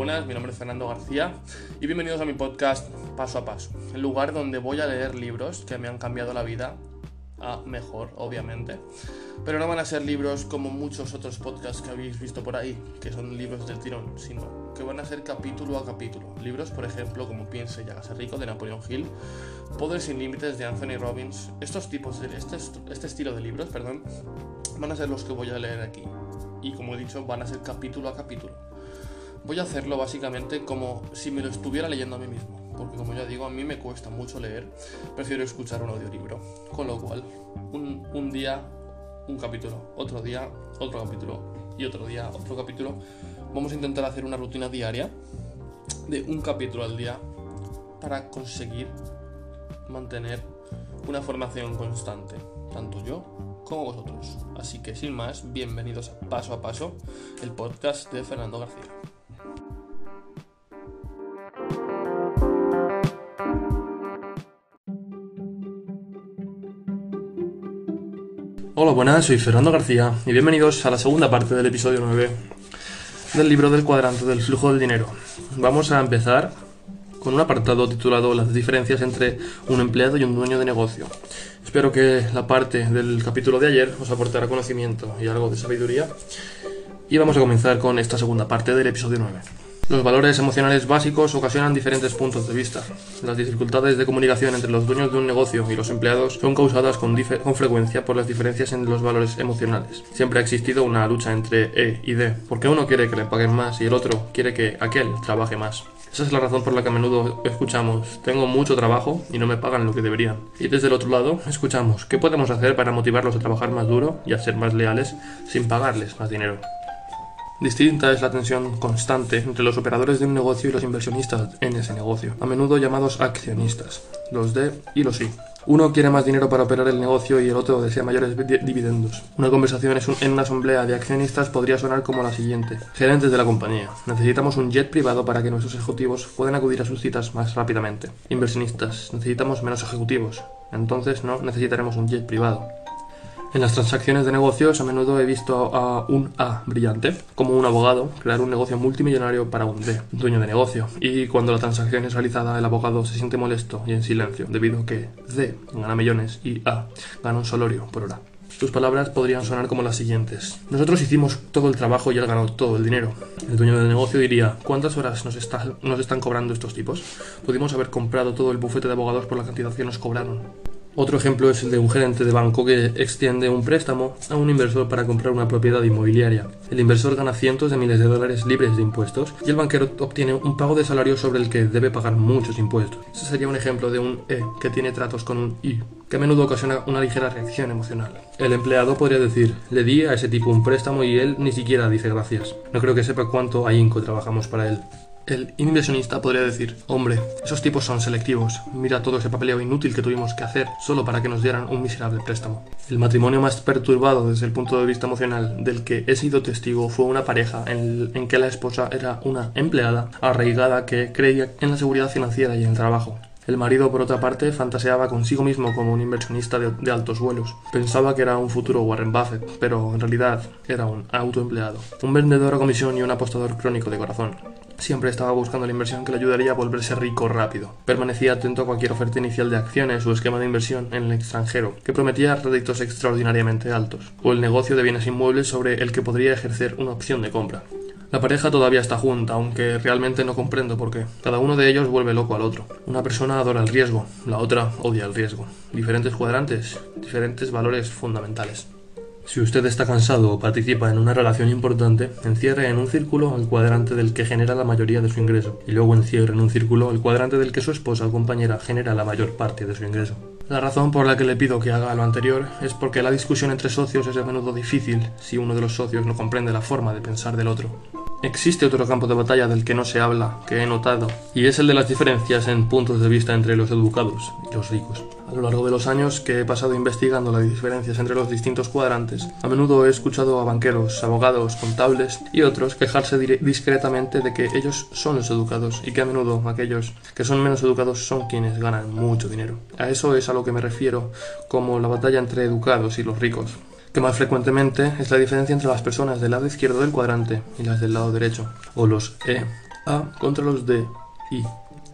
buenas, mi nombre es Fernando García y bienvenidos a mi podcast Paso a Paso, el lugar donde voy a leer libros que me han cambiado la vida a mejor, obviamente. Pero no van a ser libros como muchos otros podcasts que habéis visto por ahí, que son libros del tirón, sino que van a ser capítulo a capítulo. Libros, por ejemplo, como Piense y hágase rico de Napoleon Hill, Poder sin límites de Anthony Robbins. Estos tipos de este, este estilo de libros, perdón, van a ser los que voy a leer aquí. Y como he dicho, van a ser capítulo a capítulo. Voy a hacerlo básicamente como si me lo estuviera leyendo a mí mismo, porque como ya digo, a mí me cuesta mucho leer, prefiero escuchar un audiolibro. Con lo cual, un, día, un capítulo, otro día, otro capítulo y otro día, otro capítulo. Vamos a intentar hacer una rutina diaria de un capítulo al día para conseguir mantener una formación constante, tanto yo como vosotros. Así que sin más, bienvenidos a Paso a Paso, el podcast de Fernando García. Hola, buenas, soy Fernando García y bienvenidos a la segunda parte del episodio 9 del libro del cuadrante del flujo del dinero. Vamos a empezar con un apartado titulado Las diferencias entre un empleado y un dueño de negocio. Espero que la parte del capítulo de ayer os aportará conocimiento y algo de sabiduría. Y vamos a comenzar con esta segunda parte del episodio 9. Los valores emocionales básicos ocasionan diferentes puntos de vista. Las dificultades de comunicación entre los dueños de un negocio y los empleados son causadas con, frecuencia por las diferencias en los valores emocionales. Siempre ha existido una lucha entre E y D, porque uno quiere que le paguen más y el otro quiere que aquel trabaje más. Esa es la razón por la que a menudo escuchamos, tengo mucho trabajo y no me pagan lo que deberían. Y desde el otro lado, escuchamos, ¿qué podemos hacer para motivarlos a trabajar más duro y a ser más leales sin pagarles más dinero? Distinta es la tensión constante entre los operadores de un negocio y los inversionistas en ese negocio, a menudo llamados accionistas, los D y los I. Uno quiere más dinero para operar el negocio y el otro desea mayores dividendos. Una conversación en una asamblea de accionistas podría sonar como la siguiente. Gerentes de la compañía. Necesitamos un jet privado para que nuestros ejecutivos puedan acudir a sus citas más rápidamente. Inversionistas. Necesitamos menos ejecutivos. Entonces no necesitaremos un jet privado. En las transacciones de negocios a menudo he visto a un A brillante, como un abogado, crear un negocio multimillonario para un D, dueño de negocio. Y cuando la transacción es realizada, el abogado se siente molesto y en silencio, debido a que D gana millones y A gana un solorio por hora. Sus palabras podrían sonar como las siguientes. Nosotros hicimos todo el trabajo y él ganó todo el dinero. El dueño del negocio diría, ¿cuántas horas nos, nos están cobrando estos tipos? Pudimos haber comprado todo el bufete de abogados por la cantidad que nos cobraron. Otro ejemplo es el de un gerente de banco que extiende un préstamo a un inversor para comprar una propiedad inmobiliaria. El inversor gana cientos de miles de dólares libres de impuestos y el banquero obtiene un pago de salario sobre el que debe pagar muchos impuestos. Ese sería un ejemplo de un E que tiene tratos con un I, que a menudo ocasiona una ligera reacción emocional. El empleado podría decir, le di a ese tipo un préstamo y él ni siquiera dice gracias. No creo que sepa cuánto ahínco trabajamos para él. El inversionista podría decir, hombre, esos tipos son selectivos, mira todo ese papeleo inútil que tuvimos que hacer solo para que nos dieran un miserable préstamo. El matrimonio más perturbado desde el punto de vista emocional del que he sido testigo fue una pareja en, que la esposa era una empleada arraigada que creía en la seguridad financiera y en el trabajo. El marido, por otra parte, fantaseaba consigo mismo como un inversionista de, de, altos vuelos. Pensaba que era un futuro Warren Buffett, pero en realidad era un autoempleado, un vendedor a comisión y un apostador crónico de corazón. Siempre estaba buscando la inversión que le ayudaría a volverse rico rápido. Permanecía atento a cualquier oferta inicial de acciones o esquema de inversión en el extranjero, que prometía réditos extraordinariamente altos, o el negocio de bienes inmuebles sobre el que podría ejercer una opción de compra. La pareja todavía está junta, aunque realmente no comprendo por qué. Cada uno de ellos vuelve loco al otro. Una persona adora el riesgo, la otra odia el riesgo. Diferentes cuadrantes, diferentes valores fundamentales. Si usted está cansado o participa en una relación importante, encierre en un círculo el cuadrante del que genera la mayoría de su ingreso, y luego encierre en un círculo el cuadrante del que su esposa o compañera genera la mayor parte de su ingreso. La razón por la que le pido que haga lo anterior es porque la discusión entre socios es a menudo difícil si uno de los socios no comprende la forma de pensar del otro. Existe otro campo de batalla del que no se habla, que he notado, y es el de las diferencias en puntos de vista entre los educados y los ricos. A lo largo de los años que he pasado investigando las diferencias entre los distintos cuadrantes, a menudo he escuchado a banqueros, abogados, contables y otros quejarse discretamente de que ellos son los educados y que a menudo aquellos que son menos educados son quienes ganan mucho dinero. A eso es a lo que me refiero como la batalla entre educados y los ricos que más frecuentemente es la diferencia entre las personas del lado izquierdo del cuadrante y las del lado derecho, o los E A contra los de I.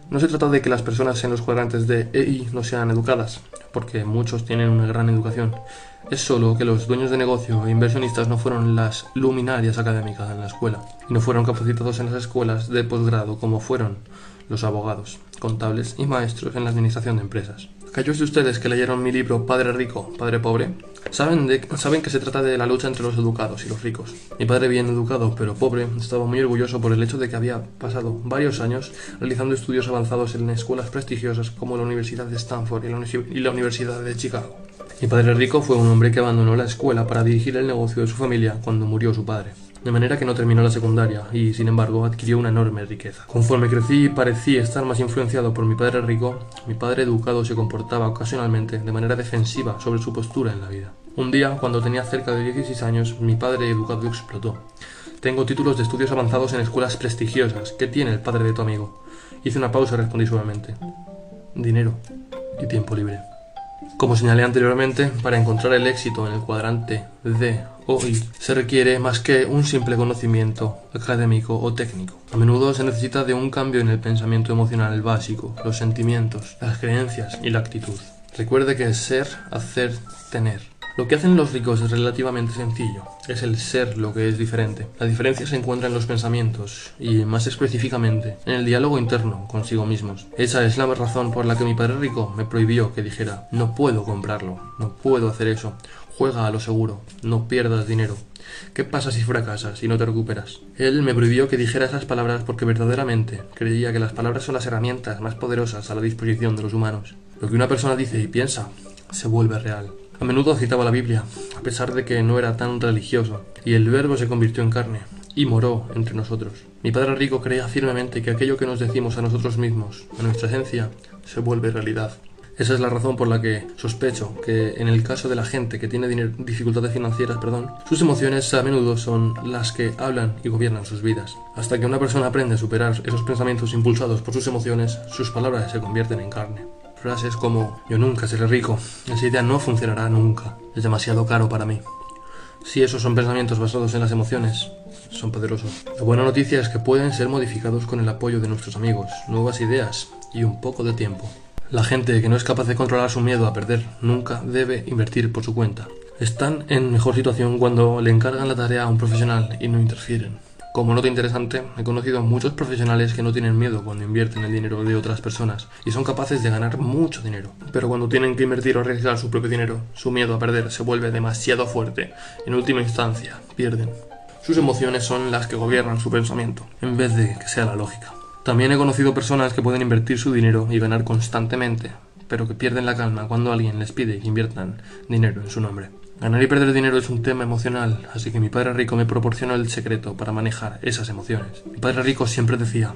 No se trata de que las personas en los cuadrantes de E I no sean educadas, porque muchos tienen una gran educación. Es solo que los dueños de negocio e inversionistas no fueron las luminarias académicas en la escuela, y no fueron capacitados en las escuelas de posgrado como fueron los abogados, contables y maestros en la administración de empresas. Aquellos de ustedes que leyeron mi libro Padre Rico, Padre Pobre, saben, saben que se trata de la lucha entre los educados y los ricos. Mi padre bien educado pero pobre estaba muy orgulloso por el hecho de que había pasado varios años realizando estudios avanzados en escuelas prestigiosas como la Universidad de Stanford y la Universidad de Chicago. Mi padre rico fue un hombre que abandonó la escuela para dirigir el negocio de su familia cuando murió su padre de manera que no terminó la secundaria y, sin embargo, adquirió una enorme riqueza. Conforme crecí y parecí estar más influenciado por mi padre rico, mi padre educado se comportaba ocasionalmente de manera defensiva sobre su postura en la vida. Un día, cuando tenía cerca de 16 años, mi padre educado explotó. Tengo títulos de estudios avanzados en escuelas prestigiosas. ¿Qué tiene el padre de tu amigo? Hice una pausa y respondí suavemente. Dinero y tiempo libre. Como señalé anteriormente, para encontrar el éxito en el cuadrante D hoy se requiere más que un simple conocimiento académico o técnico. A menudo se necesita de un cambio en el pensamiento emocional básico, los sentimientos, las creencias y la actitud. Recuerde que ser, hacer, tener. Lo que hacen los ricos es relativamente sencillo, es el ser lo que es diferente. La diferencia se encuentra en los pensamientos y, más específicamente, en el diálogo interno consigo mismos. Esa es la razón por la que mi padre rico me prohibió que dijera, no puedo comprarlo, no puedo hacer eso, juega a lo seguro, no pierdas dinero. ¿Qué pasa si fracasas y no te recuperas? Él me prohibió que dijera esas palabras porque verdaderamente creía que las palabras son las herramientas más poderosas a la disposición de los humanos. Lo que una persona dice y piensa se vuelve real. A menudo citaba la Biblia, a pesar de que no era tan religioso, y el verbo se convirtió en carne y moró entre nosotros. Mi padre rico creía firmemente que aquello que nos decimos a nosotros mismos, a nuestra esencia, se vuelve realidad. Esa es la razón por la que sospecho que en el caso de la gente que tiene dificultades financieras, perdón, sus emociones a menudo son las que hablan y gobiernan sus vidas. Hasta que una persona aprende a superar esos pensamientos impulsados por sus emociones, sus palabras se convierten en carne. Frases como yo nunca seré rico, esa idea no funcionará nunca, es demasiado caro para mí. Si esos son pensamientos basados en las emociones, son poderosos. La buena noticia es que pueden ser modificados con el apoyo de nuestros amigos, nuevas ideas y un poco de tiempo. La gente que no es capaz de controlar su miedo a perder nunca debe invertir por su cuenta. Están en mejor situación cuando le encargan la tarea a un profesional y no interfieren. Como nota interesante, he conocido a muchos profesionales que no tienen miedo cuando invierten el dinero de otras personas y son capaces de ganar mucho dinero. Pero cuando tienen que invertir o arriesgar su propio dinero, su miedo a perder se vuelve demasiado fuerte. En última instancia, pierden. Sus emociones son las que gobiernan su pensamiento, en vez de que sea la lógica. También he conocido personas que pueden invertir su dinero y ganar constantemente, pero que pierden la calma cuando alguien les pide que inviertan dinero en su nombre. Ganar y perder dinero es un tema emocional, así que mi padre rico me proporcionó el secreto para manejar esas emociones. Mi padre rico siempre decía,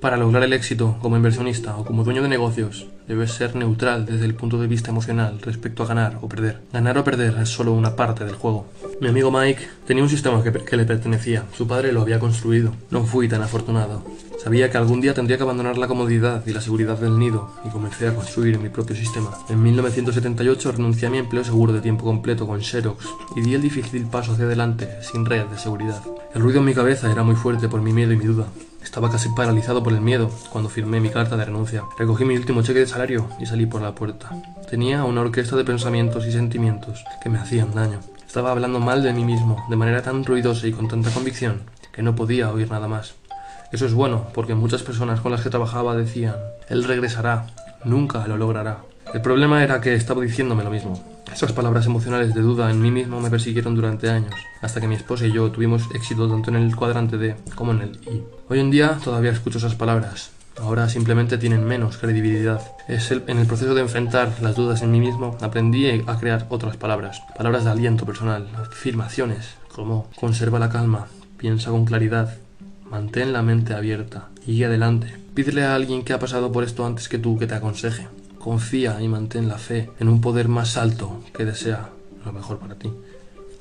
para lograr el éxito como inversionista o como dueño de negocios, debes ser neutral desde el punto de vista emocional respecto a ganar o perder. Ganar o perder es solo una parte del juego. Mi amigo Mike tenía un sistema que, que le pertenecía. Su padre lo había construido. No fui tan afortunado. Sabía que algún día tendría que abandonar la comodidad y la seguridad del nido y comencé a construir mi propio sistema. En 1978 renuncié a mi empleo seguro de tiempo completo con Xerox y di el difícil paso hacia adelante sin red de seguridad. El ruido en mi cabeza era muy fuerte por mi miedo y mi duda. Estaba casi paralizado por el miedo cuando firmé mi carta de renuncia. Recogí mi último cheque de salario y salí por la puerta. Tenía una orquesta de pensamientos y sentimientos que me hacían daño. Estaba hablando mal de mí mismo de manera tan ruidosa y con tanta convicción que no podía oír nada más. Eso es bueno, porque muchas personas con las que trabajaba decían, él regresará, nunca lo logrará. El problema era que estaba diciéndome lo mismo. Esas palabras emocionales de duda en mí mismo me persiguieron durante años, hasta que mi esposa y yo tuvimos éxito tanto en el cuadrante D como en el I. Hoy en día todavía escucho esas palabras. Ahora simplemente tienen menos credibilidad. Es en el proceso de enfrentar las dudas en mí mismo aprendí a crear otras palabras. Palabras de aliento personal, afirmaciones como conserva la calma, piensa con claridad, Mantén la mente abierta y adelante. Pídele a alguien que ha pasado por esto antes que tú que te aconseje. Confía y mantén la fe en un poder más alto que desea lo mejor para ti.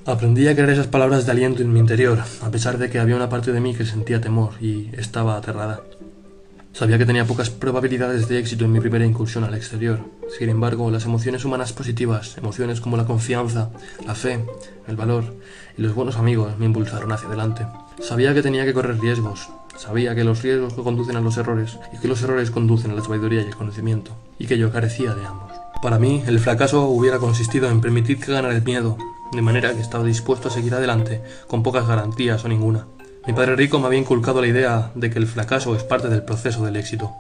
Aprendí a creer esas palabras de aliento en mi interior, a pesar de que había una parte de mí que sentía temor y estaba aterrada. Sabía que tenía pocas probabilidades de éxito en mi primera incursión al exterior. Sin embargo, las emociones humanas positivas, emociones como la confianza, la fe, el valor y los buenos amigos me impulsaron hacia adelante. Sabía que tenía que correr riesgos, Sabía que los riesgos conducen a los errores y que los errores conducen a la sabiduría y el conocimiento, y que yo carecía de ambos. Para mí, el fracaso hubiera consistido en permitir que ganara el miedo, de manera que estaba dispuesto a seguir adelante, con pocas garantías o ninguna. Mi padre rico me había inculcado la idea de que el fracaso es parte del proceso del éxito.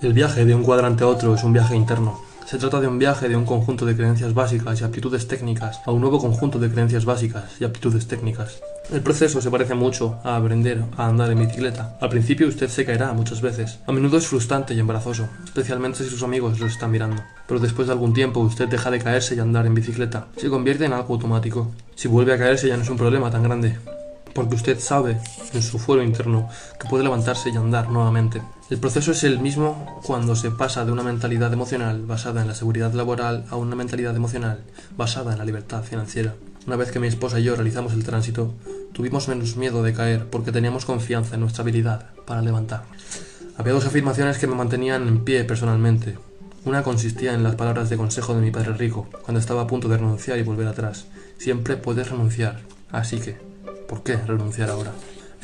El viaje de un cuadrante a otro es un viaje interno, se trata de un viaje de un conjunto de creencias básicas y aptitudes técnicas a un nuevo conjunto de creencias básicas y aptitudes técnicas. El proceso se parece mucho a aprender a andar en bicicleta. Al principio usted se caerá muchas veces. A menudo es frustrante y embarazoso, especialmente si sus amigos lo están mirando. Pero después de algún tiempo usted deja de caerse y andar en bicicleta. Se convierte en algo automático. Si vuelve a caerse ya no es un problema tan grande porque usted sabe en su fuero interno que puede levantarse y andar nuevamente. El proceso es el mismo cuando se pasa de una mentalidad emocional basada en la seguridad laboral a una mentalidad emocional basada en la libertad financiera. Una vez que mi esposa y yo realizamos el tránsito, tuvimos menos miedo de caer porque teníamos confianza en nuestra habilidad para levantar. Había dos afirmaciones que me mantenían en pie personalmente. Una consistía en las palabras de consejo de mi padre rico, cuando estaba a punto de renunciar y volver atrás. Siempre puedes renunciar, así que ¿Por qué renunciar ahora?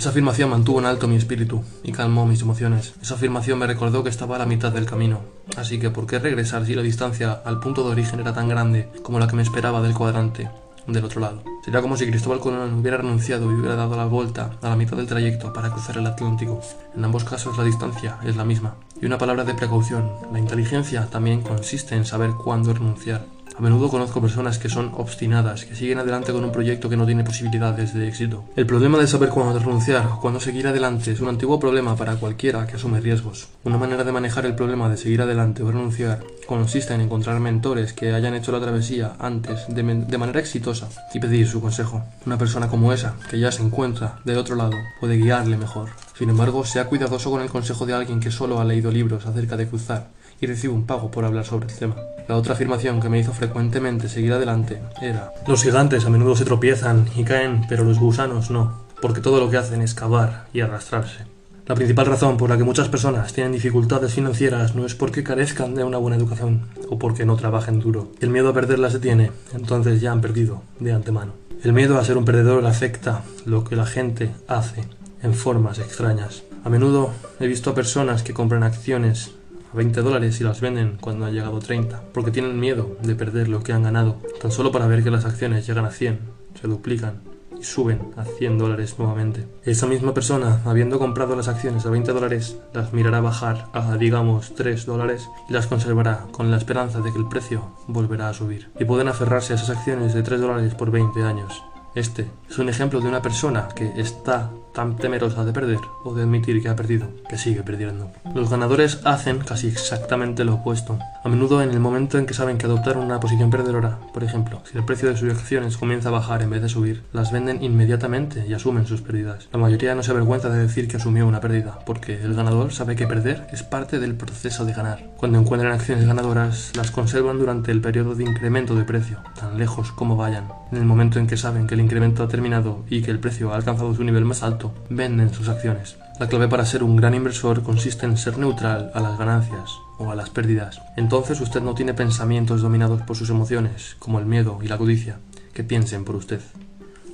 Esa afirmación mantuvo en alto mi espíritu y calmó mis emociones. Esa afirmación me recordó que estaba a la mitad del camino. Así que, ¿por qué regresar si la distancia al punto de origen era tan grande como la que me esperaba del cuadrante del otro lado? Sería como si Cristóbal Colón hubiera renunciado y hubiera dado la vuelta a la mitad del trayecto para cruzar el Atlántico. En ambos casos la distancia es la misma. Y una palabra de precaución. La inteligencia también consiste en saber cuándo renunciar. A menudo conozco personas que son obstinadas, que siguen adelante con un proyecto que no tiene posibilidades de éxito. El problema de saber cuándo renunciar o cuándo seguir adelante es un antiguo problema para cualquiera que asume riesgos. Una manera de manejar el problema de seguir adelante o renunciar consiste en encontrar mentores que hayan hecho la travesía antes de, de manera exitosa y pedir su consejo. Una persona como esa, que ya se encuentra del otro lado, puede guiarle mejor. Sin embargo, sea cuidadoso con el consejo de alguien que solo ha leído libros acerca de cruzar y recibe un pago por hablar sobre el tema. La otra afirmación que me hizo frecuentemente seguir adelante era, los gigantes a menudo se tropiezan y caen, pero los gusanos no, porque todo lo que hacen es cavar y arrastrarse. La principal razón por la que muchas personas tienen dificultades financieras no es porque carezcan de una buena educación o porque no trabajen duro. El miedo a perderla se tiene, entonces ya han perdido de antemano. El miedo a ser un perdedor afecta lo que la gente hace en formas extrañas. A menudo he visto a personas que compran acciones a 20 dólares y las venden cuando han llegado a 30, porque tienen miedo de perder lo que han ganado, tan solo para ver que las acciones llegan a 100, se duplican y suben a 100 dólares nuevamente. Esa misma persona, habiendo comprado las acciones a 20 dólares, las mirará bajar a, digamos, 3 dólares y las conservará con la esperanza de que el precio volverá a subir. Y pueden aferrarse a esas acciones de 3 dólares por 20 años. Este es un ejemplo de una persona que está tan temerosa de perder o de admitir que ha perdido, que sigue perdiendo. Los ganadores hacen casi exactamente lo opuesto. A menudo en el momento en que saben que adoptaron una posición perdedora, por ejemplo, si el precio de sus acciones comienza a bajar en vez de subir, las venden inmediatamente y asumen sus pérdidas. La mayoría no se avergüenza de decir que asumió una pérdida, porque el ganador sabe que perder es parte del proceso de ganar. Cuando encuentran acciones ganadoras, las conservan durante el periodo de incremento de precio, tan lejos como vayan. En el momento en que saben que el incremento ha terminado y que el precio ha alcanzado su nivel más alto, venden sus acciones. La clave para ser un gran inversor consiste en ser neutral a las ganancias o a las pérdidas. Entonces usted no tiene pensamientos dominados por sus emociones, como el miedo y la codicia, que piensen por usted.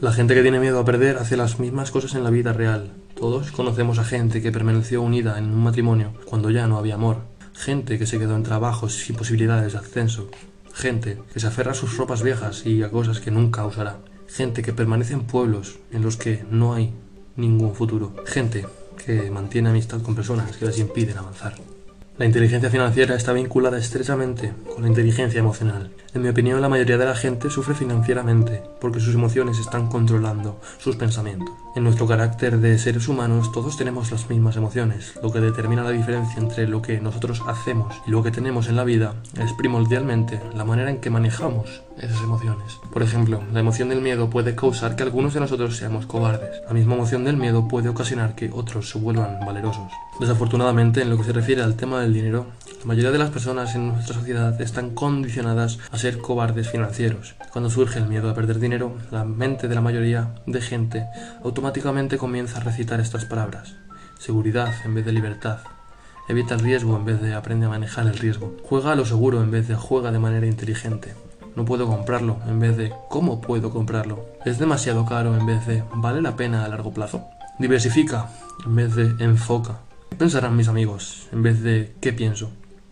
La gente que tiene miedo a perder hace las mismas cosas en la vida real. Todos conocemos a gente que permaneció unida en un matrimonio cuando ya no había amor. Gente que se quedó en trabajos sin posibilidades de ascenso. Gente que se aferra a sus ropas viejas y a cosas que nunca usará. Gente que permanece en pueblos en los que no hay ningún futuro. Gente que mantiene amistad con personas que les impiden avanzar. La inteligencia financiera está vinculada estrechamente con la inteligencia emocional. En mi opinión, la mayoría de la gente sufre financieramente porque sus emociones están controlando sus pensamientos. En nuestro carácter de seres humanos todos tenemos las mismas emociones. Lo que determina la diferencia entre lo que nosotros hacemos y lo que tenemos en la vida es primordialmente la manera en que manejamos esas emociones. Por ejemplo, la emoción del miedo puede causar que algunos de nosotros seamos cobardes. La misma emoción del miedo puede ocasionar que otros se vuelvan valerosos. Desafortunadamente, en lo que se refiere al tema del dinero, la mayoría de las personas en nuestra sociedad están condicionadas a ser cobardes financieros. Cuando surge el miedo a perder dinero, la mente de la mayoría de gente automáticamente comienza a recitar estas palabras. Seguridad en vez de libertad. Evita el riesgo en vez de aprende a manejar el riesgo. Juega a lo seguro en vez de juega de manera inteligente. No puedo comprarlo en vez de ¿cómo puedo comprarlo? Es demasiado caro en vez de ¿vale la pena a largo plazo? Diversifica en vez de enfoca. ¿Qué pensarán mis amigos en vez de qué pienso?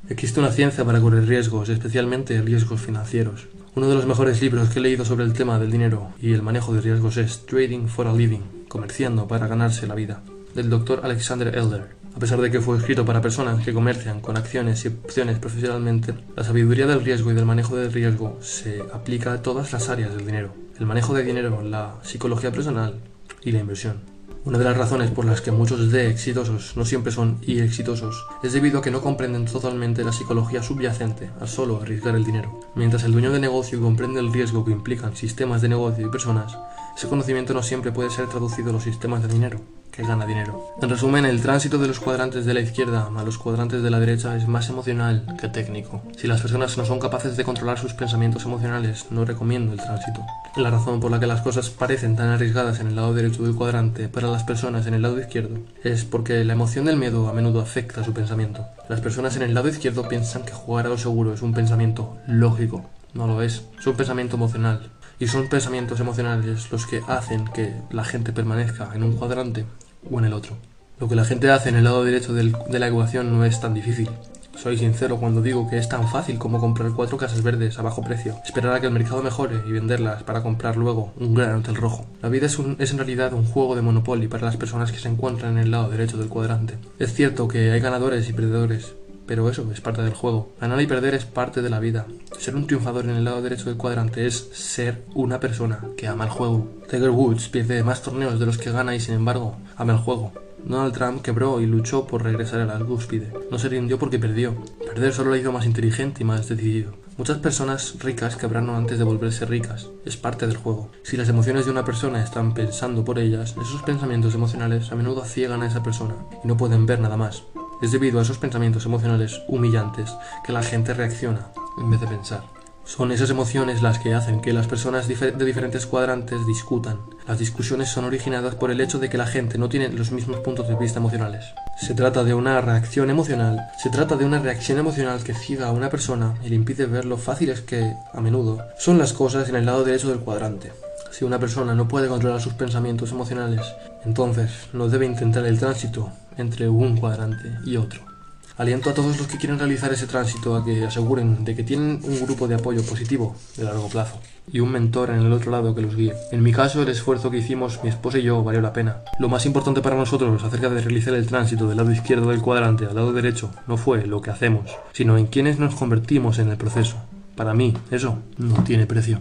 Existe una ciencia para correr riesgos, especialmente riesgos financieros. Uno de los mejores libros que he leído sobre el tema del dinero y el manejo de riesgos es Trading for a Living, comerciando para ganarse la vida, del doctor Alexander Elder. A pesar de que fue escrito para personas que comercian con acciones y opciones profesionalmente, la sabiduría del riesgo y del manejo del riesgo se aplica a todas las áreas del dinero. El manejo de dinero, la psicología personal y la inversión. Una de las razones por las que muchos de exitosos no siempre son y exitosos es debido a que no comprenden totalmente la psicología subyacente al solo arriesgar el dinero. Mientras el dueño de negocio comprende el riesgo que implican sistemas de negocio y personas, ese conocimiento no siempre puede ser traducido a los sistemas de dinero que gana dinero. En resumen, el tránsito de los cuadrantes de la izquierda a los cuadrantes de la derecha es más emocional que técnico. Si las personas no son capaces de controlar sus pensamientos emocionales, no recomiendo el tránsito. La razón por la que las cosas parecen tan arriesgadas en el lado derecho del cuadrante para las personas en el lado izquierdo es porque la emoción del miedo a menudo afecta su pensamiento. Las personas en el lado izquierdo piensan que jugar a lo seguro es un pensamiento lógico. No lo es, es un pensamiento emocional. Y son pensamientos emocionales los que hacen que la gente permanezca en un cuadrante o en el otro. Lo que la gente hace en el lado derecho de la ecuación no es tan difícil. Soy sincero cuando digo que es tan fácil como comprar cuatro casas verdes a bajo precio, esperar a que el mercado mejore y venderlas para comprar luego un gran hotel rojo. La vida es, es en realidad un juego de Monopoly para las personas que se encuentran en el lado derecho del cuadrante. Es cierto que hay ganadores y perdedores, pero eso es parte del juego. Ganar y perder es parte de la vida. Ser un triunfador en el lado derecho del cuadrante es ser una persona que ama el juego. Tiger Woods pierde más torneos de los que gana y sin embargo ama el juego. Donald Trump quebró y luchó por regresar a la cúspide. No se rindió porque perdió. Perder solo le hizo más inteligente y más decidido. Muchas personas ricas quebraron antes de volverse ricas. Es parte del juego. Si las emociones de una persona están pensando por ellas, esos pensamientos emocionales a menudo ciegan a esa persona y no pueden ver nada más. Es debido a esos pensamientos emocionales humillantes que la gente reacciona en vez de pensar. Son esas emociones las que hacen que las personas de diferentes cuadrantes discutan. Las discusiones son originadas por el hecho de que la gente no tiene los mismos puntos de vista emocionales. Se trata de una reacción emocional, se trata de una reacción emocional que ciega a una persona y le impide ver lo fáciles que, a menudo, son las cosas en el lado derecho del cuadrante. Si una persona no puede controlar sus pensamientos emocionales, entonces no debe intentar el tránsito entre un cuadrante y otro. Aliento a todos los que quieren realizar ese tránsito a que aseguren de que tienen un grupo de apoyo positivo de largo plazo y un mentor en el otro lado que los guíe. En mi caso, el esfuerzo que hicimos mi esposa y yo valió la pena. Lo más importante para nosotros acerca de realizar el tránsito del lado izquierdo del cuadrante al lado derecho no fue lo que hacemos, sino en quienes nos convertimos en el proceso. Para mí, eso no tiene precio.